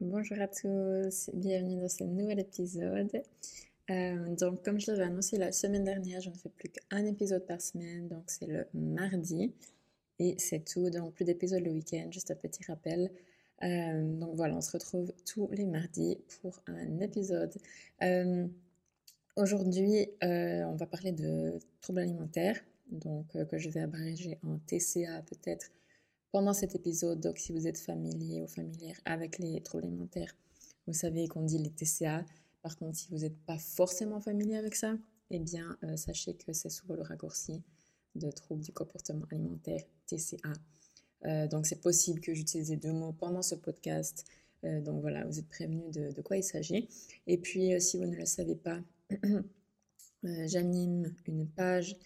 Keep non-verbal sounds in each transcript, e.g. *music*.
Bonjour à tous, bienvenue dans ce nouvel épisode. Euh, donc, comme je l'avais annoncé la semaine dernière, je ne fais plus qu'un épisode par semaine, donc c'est le mardi. Et c'est tout, donc plus d'épisodes le week-end, juste un petit rappel. Euh, donc voilà, on se retrouve tous les mardis pour un épisode. Euh, aujourd'hui, on va parler de troubles alimentaires, donc que je vais abréger en TCA peut-être pendant cet épisode. Donc, si vous êtes familier ou familière avec les troubles alimentaires, vous savez qu'on dit les TCA. Par contre, si vous n'êtes pas forcément familier avec ça, eh bien, euh, sachez que c'est souvent le raccourci de troubles du comportement alimentaire, TCA. Euh, donc, c'est possible que j'utilise les deux mots pendant ce podcast. Euh, donc, voilà, vous êtes prévenus de, de quoi il s'agit. Et puis, si vous ne le savez pas, *clears throat* j'anime une page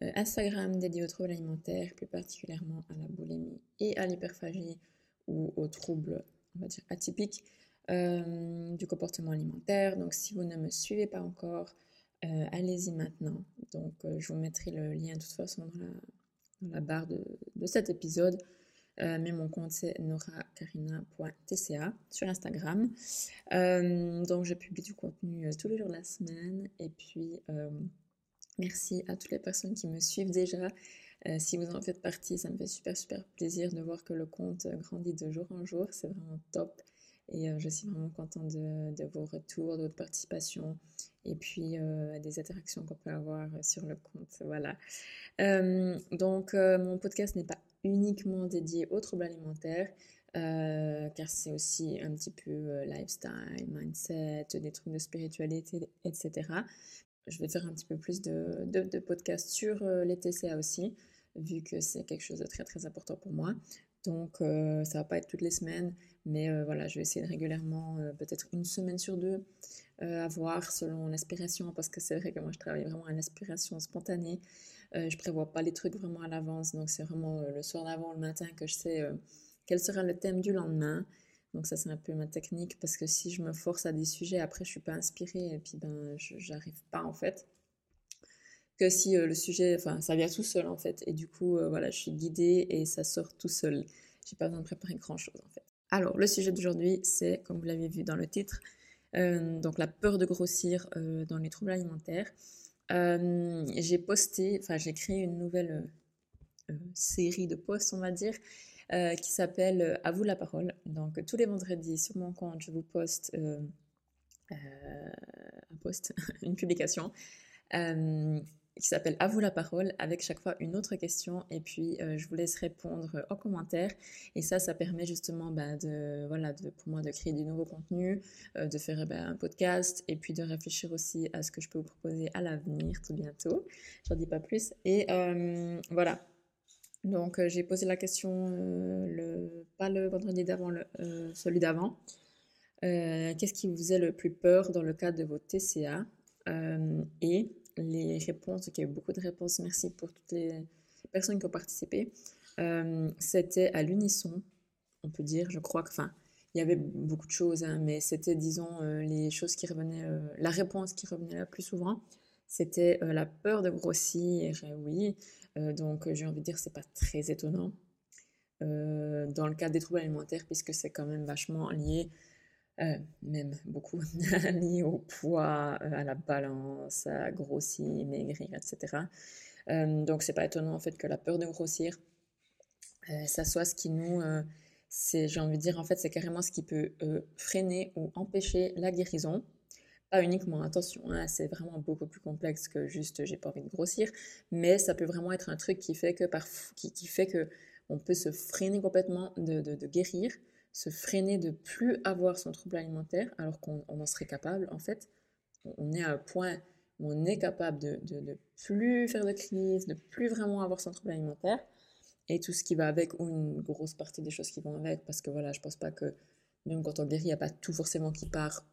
Instagram dédié aux troubles alimentaires, plus particulièrement à la boulimie et à l'hyperphagie ou aux troubles, on va dire, atypiques euh, du comportement alimentaire. Donc si vous ne me suivez pas encore, euh, allez-y maintenant. Donc je vous mettrai le lien de toute façon dans la, barre de, cet épisode. mais mon compte c'est noracarina.tca sur Instagram. donc je publie du contenu tous les jours de la semaine et puis Merci à toutes les personnes qui me suivent déjà. Euh, si vous en faites partie, ça me fait super super plaisir de voir que le compte grandit de jour en jour. C'est vraiment top. Et euh, je suis vraiment contente de, vos retours, de votre participation et puis euh, des interactions qu'on peut avoir sur le compte. Voilà. donc, mon podcast n'est pas uniquement dédié aux troubles alimentaires. car c'est aussi un petit peu lifestyle, mindset, des trucs de spiritualité, etc je vais faire un petit peu plus de, podcasts sur euh, les TCA aussi, vu que c'est quelque chose de très très important pour moi. Donc euh, ça va pas être toutes les semaines, mais euh, voilà, je vais essayer de régulièrement, peut-être une semaine sur deux, à voir selon l'inspiration, parce que c'est vrai que moi je travaille vraiment à l'inspiration spontanée. je prévois pas les trucs vraiment à l'avance, donc c'est vraiment le soir d'avant, le matin que je sais quel sera le thème du lendemain. Donc ça c'est un peu ma technique parce que si je me force à des sujets, après je suis pas inspirée et puis ben j'arrive pas en fait. Que si euh, le sujet, enfin ça vient tout seul en fait et du coup euh, voilà je suis guidée et ça sort tout seul. J'ai pas besoin de préparer grand chose en fait. Alors le sujet d'aujourd'hui c'est comme vous l'avez vu dans le titre, euh, donc la peur de grossir dans les troubles alimentaires. j'ai posté, enfin j'ai créé une nouvelle série de posts on va dire euh, qui s'appelle euh, À vous la parole. Donc tous les vendredis sur mon compte, je vous poste euh, un post, *laughs* une publication qui s'appelle À vous la parole, avec chaque fois une autre question, et puis je vous laisse répondre en commentaire. Et ça, ça permet justement bah, de, voilà, pour moi de créer du nouveau contenu, de faire bah, un podcast, et puis de réfléchir aussi à ce que je peux vous proposer à l'avenir, tout bientôt. J'en dis pas plus. Et voilà, donc euh, j'ai posé la question, euh, le, pas le vendredi d'avant, euh, celui d'avant. Qu'est-ce qui vous faisait le plus peur dans le cadre de vos TCA Et les réponses, il y a eu beaucoup de réponses, merci pour toutes les personnes qui ont participé. c'était à l'unisson, on peut dire, je crois que, enfin, il y avait beaucoup de choses, hein, mais c'était, disons, les choses qui revenaient, la réponse qui revenait la plus souvent, c'était la peur de grossir, oui, euh, donc j'ai envie de dire c'est pas très étonnant euh, dans le cas des troubles alimentaires puisque c'est quand même vachement lié, euh, même beaucoup *laughs* lié au poids, à la balance, à grossir, maigrir, etc. donc c'est pas étonnant en fait que la peur de grossir, ça soit ce qui nous c'est, j'ai envie de dire, en fait, c'est carrément ce qui peut freiner ou empêcher la guérison. Pas uniquement, attention, hein, c'est vraiment beaucoup plus complexe que juste j'ai pas envie de grossir, mais ça peut vraiment être un truc qui fait que, qui, qui, fait que on peut se freiner complètement de, de, guérir, se freiner de plus avoir son trouble alimentaire alors qu'on en serait capable en fait. On est à un point où on est capable de, de, plus faire de crise, de plus vraiment avoir son trouble alimentaire. Et tout ce qui va avec ou une grosse partie des choses qui vont avec parce que voilà, je pense pas que même quand on guérit, il n'y a pas tout forcément qui part.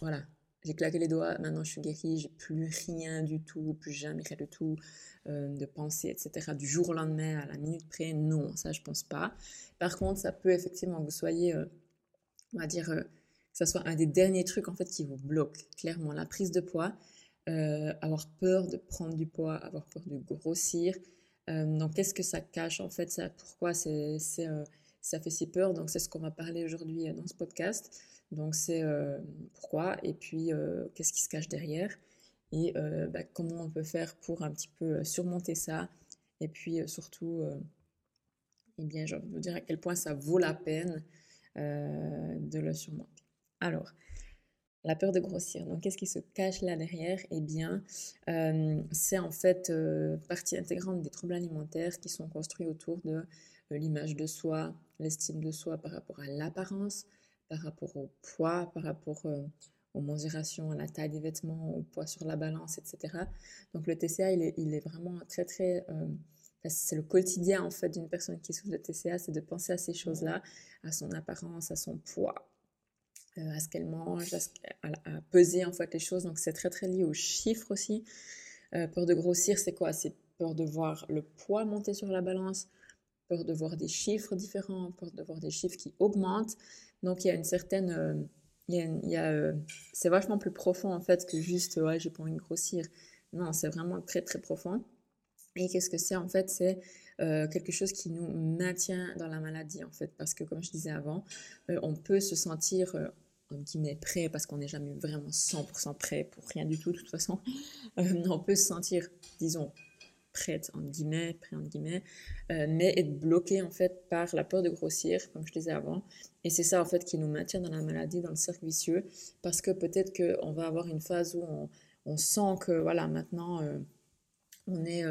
Voilà, j'ai claqué les doigts, maintenant je suis guérie, j'ai plus rien du tout, plus jamais rien du tout euh, de pensée, etc. Du jour au lendemain, à la minute près, non, ça je pense pas. Par contre, ça peut effectivement que vous soyez, euh, on va dire, euh, que ça soit un des derniers trucs en fait qui vous bloque, clairement, la prise de poids, avoir peur de prendre du poids, avoir peur de grossir. donc qu'est-ce que ça cache en fait ça, Pourquoi c'est ça fait si peur. Donc c'est ce qu'on va parler aujourd'hui dans ce podcast. Donc c'est pourquoi et puis qu'est-ce qui se cache derrière et bah, comment on peut faire pour un petit peu surmonter ça et puis surtout eh bien, je vais vous dire à quel point ça vaut la peine de le surmonter. Alors, la peur de grossir. Donc, qu'est-ce qui se cache là derrière? Eh bien, euh, c'est en fait euh, partie intégrante des troubles alimentaires qui sont construits autour de euh, l'image de soi, l'estime de soi par rapport à l'apparence, par rapport au poids, par rapport aux mensurations, à la taille des vêtements, au poids sur la balance, etc. Donc, le TCA, il est, il est vraiment très, très... c'est le quotidien en fait d'une personne qui souffre de TCA, c'est de penser à ces choses-là, à son apparence, à son poids, euh, à ce qu'elle mange, à, peser en fait les choses. Donc c'est très très lié aux chiffres aussi. Euh, peur de grossir, c'est quoi? C'est peur de voir le poids monter sur la balance, peur de voir des chiffres différents, peur de voir des chiffres qui augmentent. Donc il y a une certaine... Euh, il y a, c'est vachement plus profond en fait que juste ouais j'ai pas envie de grossir. Non, c'est vraiment très très profond. Et qu'est-ce que c'est en fait? C'est quelque chose qui nous maintient dans la maladie en fait, parce que comme je disais avant, on peut se sentir en guillemets prêt parce qu'on n'est jamais vraiment 100% prêt pour rien du tout de toute façon. Euh, on peut se sentir, disons, prête en guillemets, prêt en guillemets, euh, mais être bloqué en fait par la peur de grossir, comme je disais avant. Et c'est ça en fait qui nous maintient dans la maladie, dans le cercle vicieux, parce que peut-être qu'on va avoir une phase où on, sent que voilà maintenant euh, on est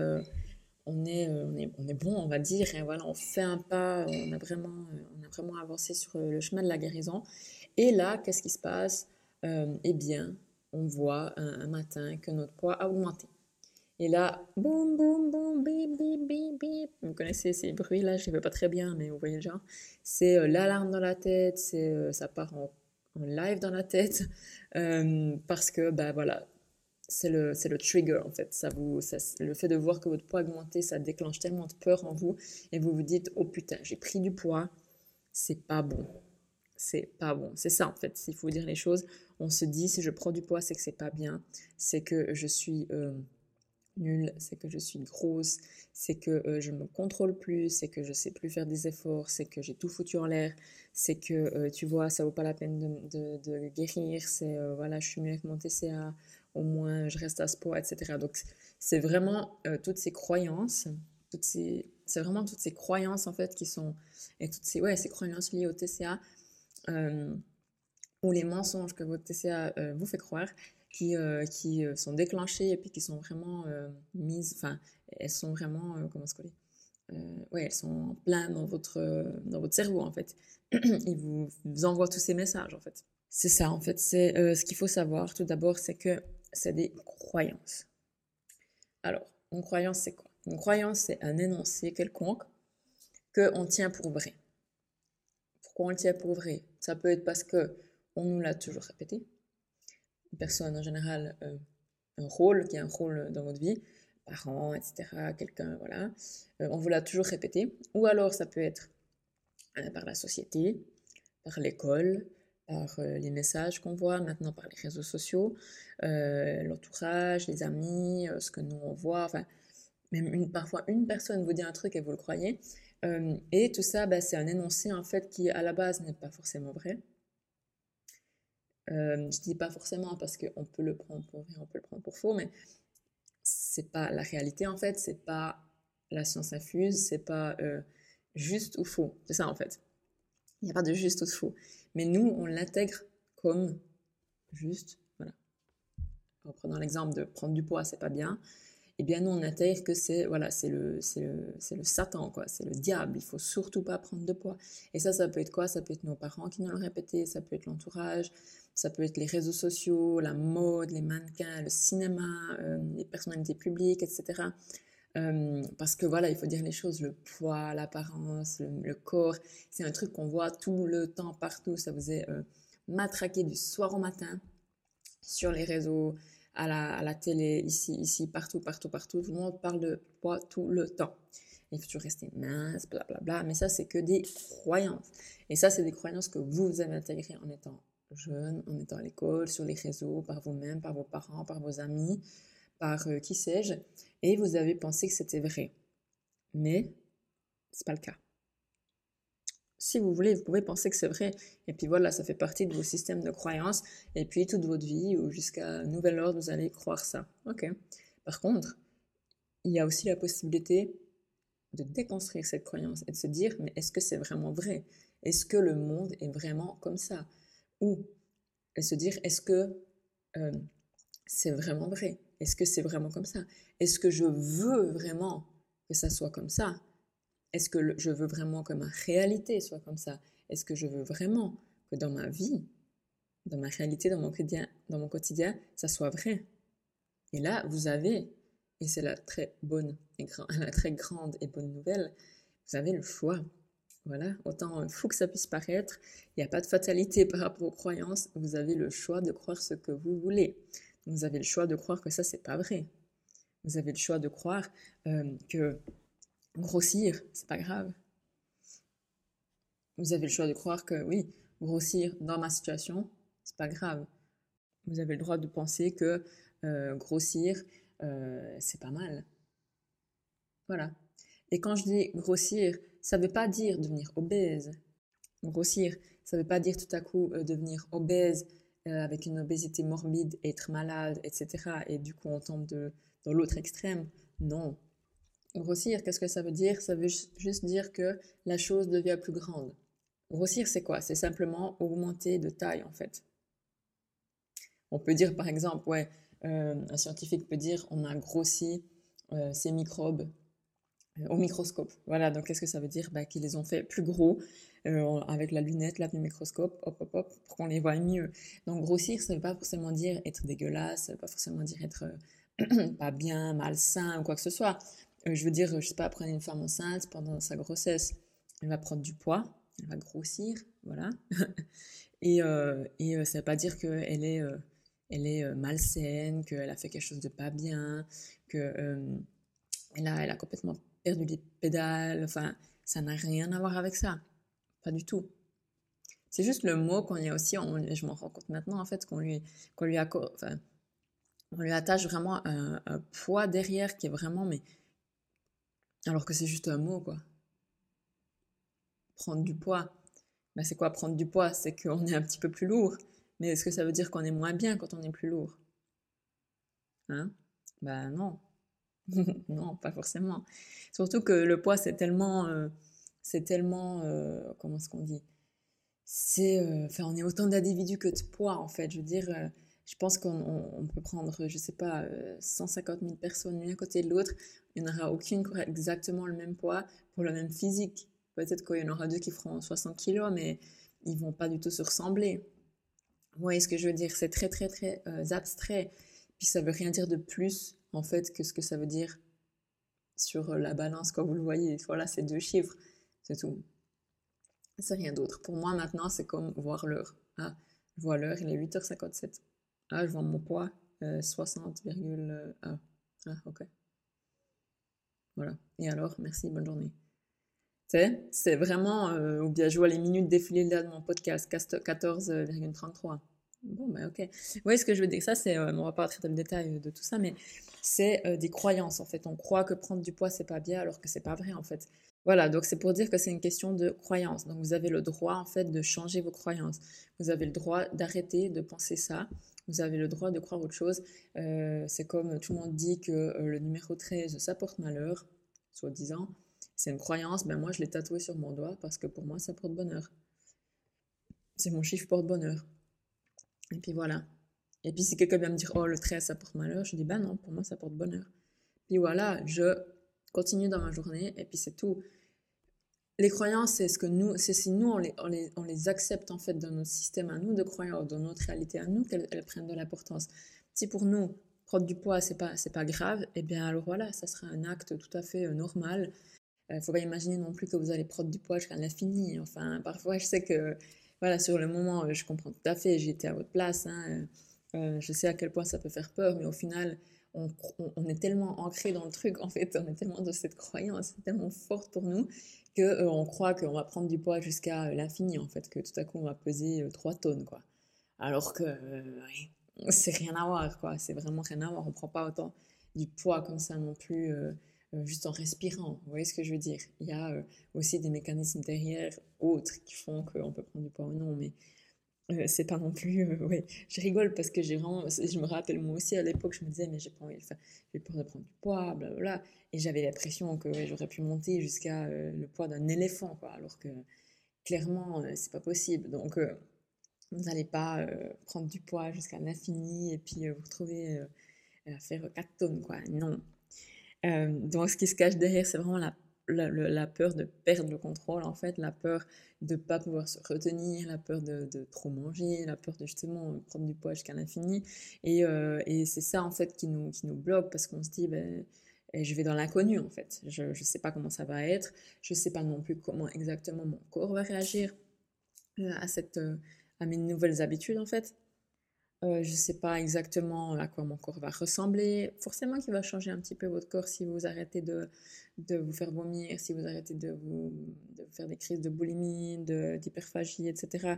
on est, on est, on est, bon, on va dire, et voilà, on fait un pas, on a vraiment, on a vraiment avancé sur le chemin de la guérison. Et là, qu'est-ce qui se passe? Euh, Eh bien, on voit un, matin que notre poids a augmenté. Et là, boum, boum, boum, bip, bip, bip, bip. Vous connaissez ces bruits-là, je ne les fais pas très bien, mais vous voyez le genre. C'est euh, l'alarme dans la tête, c'est, euh, ça part en, live dans la tête, *laughs* parce que, bah voilà, c'est le, c'est le trigger en fait. Ça vous, le fait de voir que votre poids a augmenté, ça déclenche tellement de peur en vous, et vous vous dites, oh putain, j'ai pris du poids, c'est pas bon c'est pas bon. C'est ça en fait, s'il faut dire les choses. On se dit si je prends du poids, c'est que c'est pas bien, c'est que je suis euh, nulle, c'est que je suis grosse, c'est que euh, je me contrôle plus, c'est que je sais plus faire des efforts, c'est que j'ai tout foutu en l'air, c'est que euh, tu vois, ça vaut pas la peine de, guérir, c'est voilà, je suis mieux avec mon TCA, au moins je reste à ce poids, etc. Donc c'est vraiment toutes ces croyances, toutes ces c'est vraiment toutes ces croyances en fait qui sont et toutes ces ouais ces croyances liées au TCA euh, ou les mensonges que votre TCA euh, vous fait croire, qui, euh, qui sont déclenchés et puis qui sont vraiment mises, enfin, elles sont vraiment, comment se coller ouais, elles sont plein dans votre, dans votre cerveau en fait. *clears throat* Ils vous, vous envoient tous ces messages en fait. C'est ça en fait, c'est ce qu'il faut savoir tout d'abord, c'est que c'est des croyances. Alors, une croyance c'est quoi? Une croyance c'est un énoncé quelconque qu'on tient pour vrai. Pourquoi on le tient pour vrai? Ça peut être parce que on nous l'a toujours répété. Une personne en général, euh, un rôle qui est un rôle dans votre vie, parent, etc., quelqu'un, voilà, euh, on vous l'a toujours répété. Ou alors ça peut être euh, par la société, par l'école, par les messages qu'on voit, maintenant par les réseaux sociaux, l'entourage, les amis, ce que nous on voit, enfin, même parfois une personne vous dit un truc et vous le croyez, et tout ça, bah, c'est un énoncé en fait qui à la base n'est pas forcément vrai. Euh, je dis pas forcément parce qu'on peut le prendre pour vrai, on peut le prendre pour faux, mais c'est pas la réalité en fait, c'est pas la science infuse, c'est pas euh, juste ou faux, c'est ça en fait. Il n'y a pas de juste ou de faux. Mais nous, on l'intègre comme juste, voilà. En prenant l'exemple de prendre du poids, c'est pas bien. Eh bien nous on intègre que c'est voilà c'est le c'est le, le Satan quoi. C'est le diable. Il faut surtout pas prendre de poids. Et ça ça peut être quoi? Ça peut être nos parents qui nous l'ont répété ça peut être l'entourage ça peut être les réseaux sociaux la mode les mannequins le cinéma euh, les personnalités publiques etc euh, parce que voilà il faut dire les choses le poids l'apparence le, corps c'est un truc qu'on voit tout le temps partout ça vous est euh, matraqué du soir au matin sur les réseaux à la, télé, ici, ici, partout, partout, partout. Tout le monde parle de poids tout le temps. Il faut toujours rester mince, blablabla. Bla, bla. Mais ça, c'est que des croyances. Et ça, c'est des croyances que vous avez intégrées en étant jeune, en étant à l'école, sur les réseaux, par vous-même, par vos parents, par vos amis, par euh, qui sais-je. Et vous avez pensé que c'était vrai. Mais c'est pas le cas. Si vous voulez, vous pouvez penser que c'est vrai. Et puis voilà, ça fait partie de vos systèmes de croyances. Et puis toute votre vie ou jusqu'à nouvel ordre, vous allez croire ça. Ok. Par contre, il y a aussi la possibilité de déconstruire cette croyance et de se dire, mais est-ce que c'est vraiment vrai? Est-ce que le monde est vraiment comme ça? Ou se dire, est-ce que euh, c'est vraiment vrai? Est-ce que c'est vraiment comme ça? Est-ce que je veux vraiment que ça soit comme ça? Est-ce que je veux vraiment que ma réalité soit comme ça? Est-ce que je veux vraiment que dans ma vie, dans ma réalité, dans mon quotidien, dans mon quotidien ça soit vrai? Et là, vous avez, et c'est la très bonne et *laughs* la très grande et bonne nouvelle, vous avez le choix. Voilà, autant fou que ça puisse paraître, il n'y a pas de fatalité par rapport aux croyances, vous avez le choix de croire ce que vous voulez. Vous avez le choix de croire que ça, c'est pas vrai. Vous avez le choix de croire euh, que grossir, c'est pas grave. Vous avez le choix de croire que oui, grossir dans ma situation, c'est pas grave. Vous avez le droit de penser que euh, grossir, euh, c'est pas mal. Voilà. Et quand je dis grossir, ça ne veut pas dire devenir obèse. Grossir, ça ne veut pas dire tout à coup devenir obèse euh, avec une obésité morbide, être malade, etc. Et du coup, on tombe de, dans l'autre extrême. Non. Grossir, qu'est-ce que ça veut dire? Ça veut juste dire que la chose devient plus grande. Grossir, c'est quoi? C'est simplement augmenter de taille, en fait. On peut dire, par exemple, ouais, euh, un scientifique peut dire on a grossi euh, ces microbes au microscope. Voilà, donc qu'est-ce que ça veut dire? Bah, Qu'ils les ont fait plus gros euh, avec la lunette, là, du microscope, hop, hop, hop, pour qu'on les voit mieux. Donc grossir, ça ne veut pas forcément dire être dégueulasse, ça ne veut pas forcément dire être euh, *clears throat* pas bien, malsain ou quoi que ce soit. Euh, je veux dire, je sais pas, prenez une femme enceinte pendant sa grossesse, elle va prendre du poids, elle va grossir, voilà. *laughs* et et ça ne veut pas dire qu'elle est, elle est malsaine, qu'elle a fait quelque chose de pas bien, qu'elle a, elle a complètement perdu les pédales, enfin, ça n'a rien à voir avec ça. Pas du tout. C'est juste le mot qu'on y a aussi, je m'en rends compte maintenant en fait, qu'on lui, qu'on lui, enfin, lui attache vraiment un, poids derrière qui est vraiment, mais. Alors que c'est juste un mot quoi. Prendre du poids. Ben, c'est quoi prendre du poids? C'est qu'on est un petit peu plus lourd. Mais est-ce que ça veut dire qu'on est moins bien quand on est plus lourd? Hein? Ben non. *laughs* non, pas forcément. Surtout que le poids, c'est tellement, euh, c'est tellement, euh, comment est-ce qu'on dit? C'est, euh, enfin, on est autant d'individus que de poids, en fait. Je veux dire, je pense qu'on peut prendre, je sais pas, 150 000 personnes l'une à côté de l'autre. Il n'y en aura aucune qui aura exactement le même poids pour le même physique. Peut-être qu'il y en aura deux qui feront 60 kilos, mais ils vont pas du tout se ressembler. Vous voyez ce que je veux dire? C'est très, très, très abstrait. Puis ça veut rien dire de plus en fait que ce que ça veut dire sur euh, la balance quand vous le voyez. Voilà, c'est deux chiffres, c'est tout. C'est rien d'autre. Pour moi maintenant, c'est comme voir l'heure. Ah, je vois l'heure, il est 8h57. Ah, je vois mon poids, 60,1. Euh, ah, ok. Voilà. Et alors, merci, bonne journée. C'est vraiment, euh, ou bien je vois les minutes défiler là de mon podcast, 14,33. Bon, bah ok. Oui, ce que je veux dire, ça, c'est, on va pas rentrer dans le détail de tout ça, mais c'est euh, des croyances en fait. On croit que prendre du poids c'est pas bien alors que c'est pas vrai en fait. Voilà, donc c'est pour dire que c'est une question de croyance. Donc vous avez le droit en fait de changer vos croyances. Vous avez le droit d'arrêter de penser ça. Vous avez le droit de croire autre chose. Euh, c'est comme tout le monde dit que euh, le numéro 13 ça porte malheur, soi-disant. C'est une croyance, ben moi je l'ai tatoué sur mon doigt parce que pour moi ça porte bonheur. C'est mon chiffre porte bonheur. Et puis voilà. Et puis si quelqu'un vient me dire, oh, le 13, ça porte malheur, je dis, bah non, pour moi, ça porte bonheur. Puis voilà, je continue dans ma journée, et puis c'est tout. Les croyances, c'est ce que nous, c'est si nous, on les, on, les, on les, accepte en fait dans notre système à nous de croyances, dans notre réalité à nous, qu'elles prennent de l'importance. Si pour nous, prendre du poids, c'est pas, c'est pas grave, et eh bien alors voilà, ça sera un acte tout à fait euh, normal. Il euh, ne faut pas imaginer non plus que vous allez prendre du poids jusqu'à l'infini. Enfin, parfois, je sais que, voilà, sur le moment, euh, je comprends tout à fait, j'étais à votre place. Hein, euh, je sais à quel point ça peut faire peur, mais au final, on, est tellement ancré dans le truc, en fait, on est tellement de cette croyance, tellement forte pour nous, qu'on euh, on croit qu'on va prendre du poids jusqu'à l'infini, en fait, que tout à coup, on va peser 3 euh, tonnes, quoi. Alors que c'est rien à voir, quoi. C'est vraiment rien à voir. On prend pas autant du poids comme ça non plus juste en respirant. Vous voyez ce que je veux dire? Il y a aussi des mécanismes derrière autres qui font qu'on peut prendre du poids ou non, mais c'est pas non plus. je rigole parce que vraiment. Je me rappelle moi aussi à l'époque, je me disais, mais j'ai pas envie peur de prendre du poids, blablabla. Et j'avais l'impression que j'aurais pu monter jusqu'à le poids d'un éléphant, quoi. Alors que clairement, c'est pas possible. Donc, vous n'allez pas prendre du poids jusqu'à l'infini et puis vous retrouver à faire 4 tonnes, quoi. Non. Donc, ce qui se cache derrière, c'est vraiment la peur de perdre le contrôle, en fait, la peur de ne pas pouvoir se retenir, la peur de, trop manger, la peur de justement prendre du poids jusqu'à l'infini. Et, euh, c'est ça, en fait, qui nous, bloque parce qu'on se dit, ben, eh, je vais dans l'inconnu, en fait. Je ne sais pas comment ça va être, je ne sais pas non plus comment exactement mon corps va réagir euh, à, euh, à mes nouvelles habitudes, en fait. Euh, je ne sais pas exactement à quoi mon corps va ressembler. Forcément qu'il va changer un petit peu votre corps si vous arrêtez de, vous faire vomir, si vous arrêtez de faire des crises de boulimie, d'hyperphagie, etc.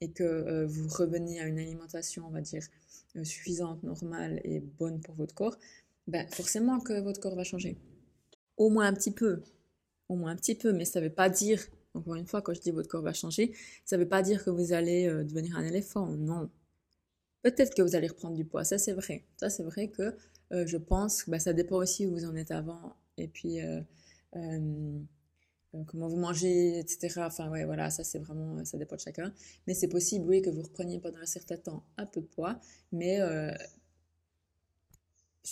Et que euh, vous revenez à une alimentation, on va dire, euh, suffisante, normale et bonne pour votre corps, ben, forcément que votre corps va changer. Au moins un petit peu. Au moins un petit peu, mais ça ne veut pas dire, encore une fois, quand je dis votre corps va changer, ça ne veut pas dire que vous allez devenir un éléphant. Non Peut-être que vous allez reprendre du poids, ça c'est vrai. Ça c'est vrai que euh, je pense que bah, ça dépend aussi où vous en êtes avant et puis euh, euh, comment vous mangez, etc. Enfin ouais, voilà, ça c'est vraiment, ça dépend de chacun. Mais c'est possible, oui, que vous repreniez pendant un certain temps un peu de poids, mais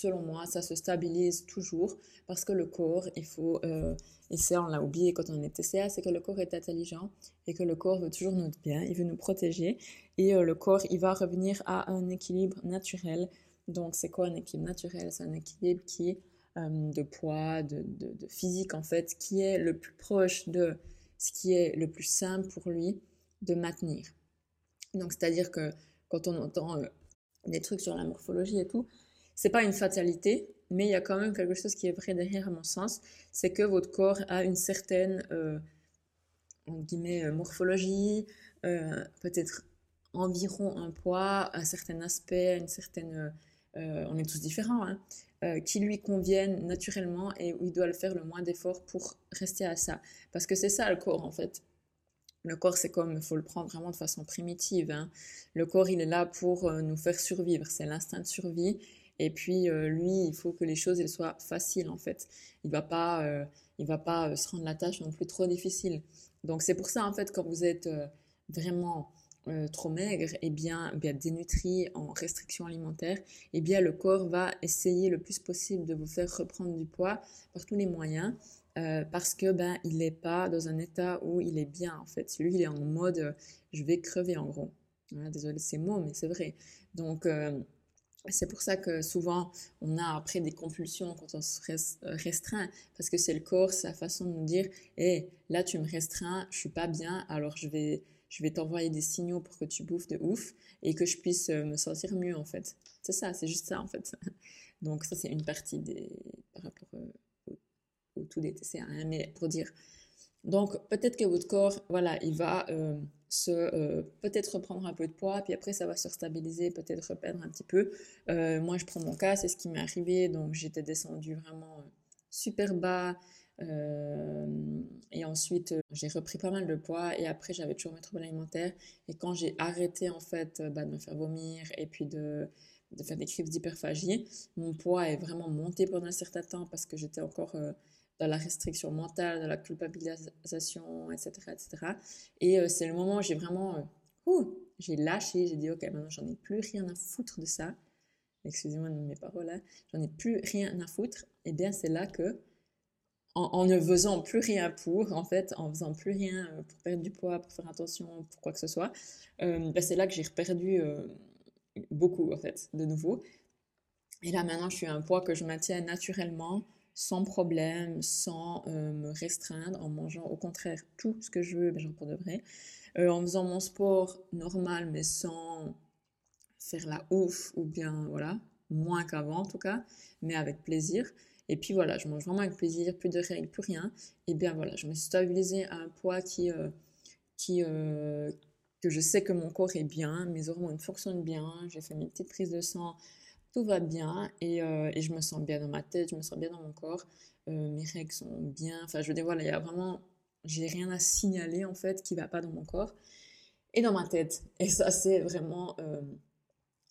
selon moi, ça se stabilise toujours parce que le corps, il faut, euh, et on l'a oublié quand on est TCA, c'est que le corps est intelligent et que le corps veut toujours notre bien, il veut nous protéger et euh, le corps, il va revenir à un équilibre naturel. Donc c'est quoi un équilibre naturel? C'est un équilibre qui euh, de poids, de, de, physique en fait, qui est le plus proche de ce qui est le plus simple pour lui de maintenir. Donc c'est-à-dire que quand on entend des trucs sur la morphologie et tout, c'est pas une fatalité, mais il y a quand même quelque chose qui est vrai derrière, à mon sens, c'est que votre corps a une certaine, euh, guillemets, euh, morphologie, euh, peut-être environ un poids, un certain aspect, une certaine, on est tous différents, hein, qui lui conviennent naturellement et où il doit le faire le moins d'efforts pour rester à ça. Parce que c'est ça le corps en fait. Le corps, c'est comme, il faut le prendre vraiment de façon primitive. Hein. Le corps, il est là pour nous faire survivre. C'est l'instinct de survie. Et puis euh, lui, il faut que les choses soient faciles en fait. Il va pas, euh, il va pas euh, se rendre la tâche non plus trop difficile. Donc c'est pour ça en fait quand vous êtes vraiment trop maigre et bien, bien dénutri en restriction alimentaire, et eh bien le corps va essayer le plus possible de vous faire reprendre du poids par tous les moyens. parce que ben il n'est pas dans un état où il est bien en fait. Lui il est en mode je vais crever en gros. désolé c'est mots mais c'est vrai. Donc c'est pour ça que souvent on a après des compulsions quand on se euh, restreint, parce que c'est le corps, sa façon de nous dire hé, là tu me restreins, je suis pas bien, alors je vais, je vais t'envoyer des signaux pour que tu bouffes de ouf et que je puisse euh, me sentir mieux en fait. C'est ça, c'est juste ça en fait. *laughs* Donc ça c'est une partie des, par rapport euh, au, tout des TCA, hein, mais pour dire. Donc peut-être que votre corps, voilà, il va se euh, peut-être reprendre un peu de poids, puis après ça va se stabiliser, peut-être reperdre un petit peu. Euh, moi, je prends mon cas, c'est ce qui m'est arrivé, donc j'étais descendue vraiment euh, super bas. et ensuite, j'ai repris pas mal de poids et après, j'avais toujours mes troubles alimentaires. Et quand j'ai arrêté en fait bah, de me faire vomir et puis de, de faire des crises d'hyperphagie, mon poids est vraiment monté pendant un certain temps parce que j'étais encore dans la restriction mentale, dans la culpabilisation, etc. etc. Et euh, c'est le moment où j'ai vraiment, euh, j'ai lâché, j'ai dit, ok, maintenant j'en ai plus rien à foutre de ça. Excusez-moi de mes paroles, hein. j'en ai plus rien à foutre. Et bien c'est là que, en, ne faisant plus rien pour, en fait, en faisant plus rien euh, pour perdre du poids, pour faire attention, pour quoi que ce soit, ben, c'est là que j'ai perdu beaucoup, en fait, de nouveau. Et là maintenant, je suis à un poids que je maintiens naturellement sans problème, sans euh, me restreindre, en mangeant au contraire tout ce que je veux, mais j'en pour de vrai, euh, en faisant mon sport normal, mais sans faire la ouf, ou bien voilà, moins qu'avant en tout cas, mais avec plaisir. Et puis voilà, je mange vraiment avec plaisir, plus de règles, plus rien. Et bien voilà, je me suis stabilisée à un poids qui, euh, qui que je sais que mon corps est bien, mes hormones fonctionnent bien, j'ai fait mes petites prises de sang tout va bien et, et, je me sens bien dans ma tête, je me sens bien dans mon corps, mes règles sont bien, enfin je veux dire voilà, il y a vraiment, j'ai rien à signaler en fait qui va pas dans mon corps et dans ma tête et ça c'est vraiment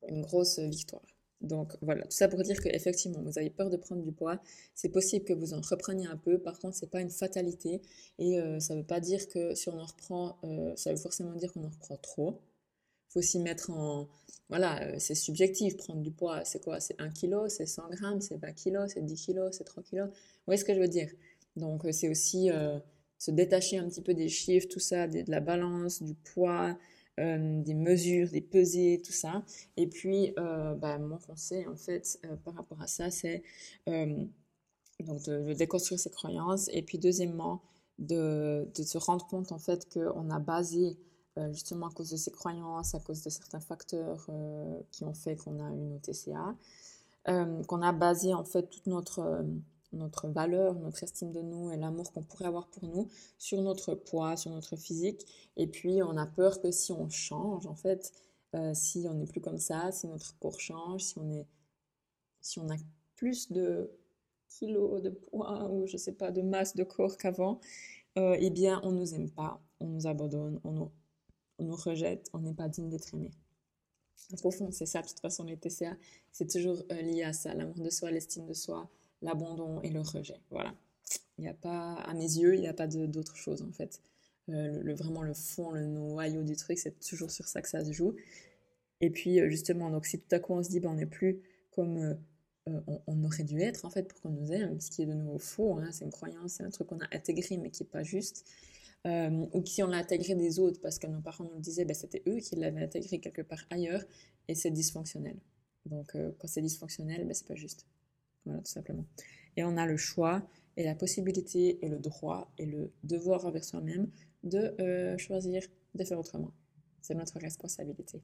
une grosse victoire. Donc voilà, tout ça pour dire qu'effectivement, vous avez peur de prendre du poids. C'est possible que vous en repreniez un peu. Par contre, c'est pas une fatalité. Et euh, ça veut pas dire que si on en reprend, euh, ça veut forcément dire qu'on en reprend trop. Faut aussi mettre en... Voilà, euh, c'est subjectif. Prendre du poids, c'est quoi? C'est 1 kg, c'est 100 grammes, c'est 20 kg, c'est 10 kg, c'est 3 kg. Vous voyez ce que je veux dire? Donc c'est aussi se détacher un petit peu des chiffres, tout ça, de la balance, du poids, euh, des mesures, des pesées, tout ça. Et puis, euh, bah, mon conseil, en fait, euh, par rapport à ça, c'est donc de, déconstruire ses croyances. Et puis, deuxièmement, de, de se rendre compte, en fait, qu'on a basé, justement à cause de ses croyances, à cause de certains facteurs qui ont fait qu'on a une OTCA, qu'on a basé, en fait, toute notre notre valeur, notre estime de nous et l'amour qu'on pourrait avoir pour nous sur notre poids, sur notre physique. Et puis, on a peur que si on change, en fait, euh, si on n'est plus comme ça, si notre corps change, si on, est, si on a plus de kilos de poids ou je sais pas, de masse de corps qu'avant, euh, eh bien, on nous aime pas, on nous abandonne, on nous, on nous rejette, on n'est pas digne d'être aimé. au fond, c'est ça, de toute façon, les TCA, c'est toujours euh, lié à ça, l'amour de soi, l'estime de soi, l'abandon et le rejet. Voilà. Il n'y a pas, à mes yeux, il n'y a pas d'autre chose en fait. Euh, le, vraiment le fond, le noyau du truc, c'est toujours sur ça que ça se joue. Et puis euh, justement, donc si tout à coup on se dit, ben, on n'est plus comme on, aurait dû être en fait pour qu'on nous aime, ce qui est de nouveau faux, hein, c'est une croyance, c'est un truc qu'on a intégré mais qui n'est pas juste. Ou si on l'a intégré des autres parce que nos parents nous le disaient, ben, c'était eux qui l'avaient intégré quelque part ailleurs et c'est dysfonctionnel. Donc quand c'est dysfonctionnel, ben, c'est pas juste. Voilà, tout simplement. Et on a le choix et la possibilité et le droit et le devoir envers soi-même de euh, choisir de faire autrement. C'est notre responsabilité.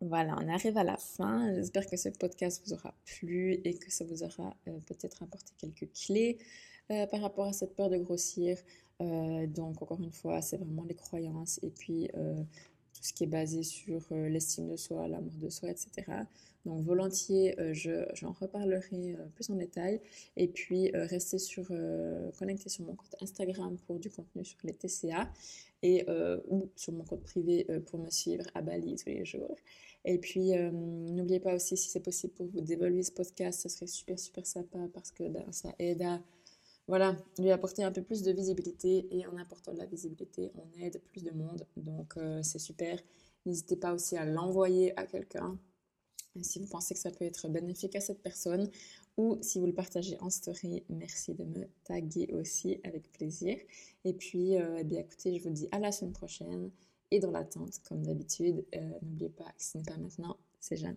Voilà, on arrive à la fin. J'espère que ce podcast vous aura plu et que ça vous aura euh, peut-être apporté quelques clés euh, par rapport à cette peur de grossir. Donc, encore une fois, c'est vraiment les croyances et puis tout ce qui est basé sur l'estime de soi, l'amour de soi, etc. Donc volontiers, euh, je, j'en reparlerai euh, plus en détail. Et puis euh, restez sur, connecté sur mon compte Instagram pour du contenu sur les TCA et ou sur mon compte privé pour me suivre à Bali tous les jours. Et puis n'oubliez pas aussi si c'est possible pour vous d'évaluer ce podcast, ça serait super super sympa parce que ben, ça aide à voilà, lui apporter un peu plus de visibilité et en apportant de la visibilité, on aide plus de monde. Donc c'est super. N'hésitez pas aussi à l'envoyer à quelqu'un si vous pensez que ça peut être bénéfique à cette personne ou si vous le partagez en story, merci de me taguer aussi avec plaisir. Et puis, euh, eh bien, écoutez, je vous dis à la semaine prochaine et dans l'attente, comme d'habitude, euh, n'oubliez pas que ce n'est pas maintenant, c'est jamais.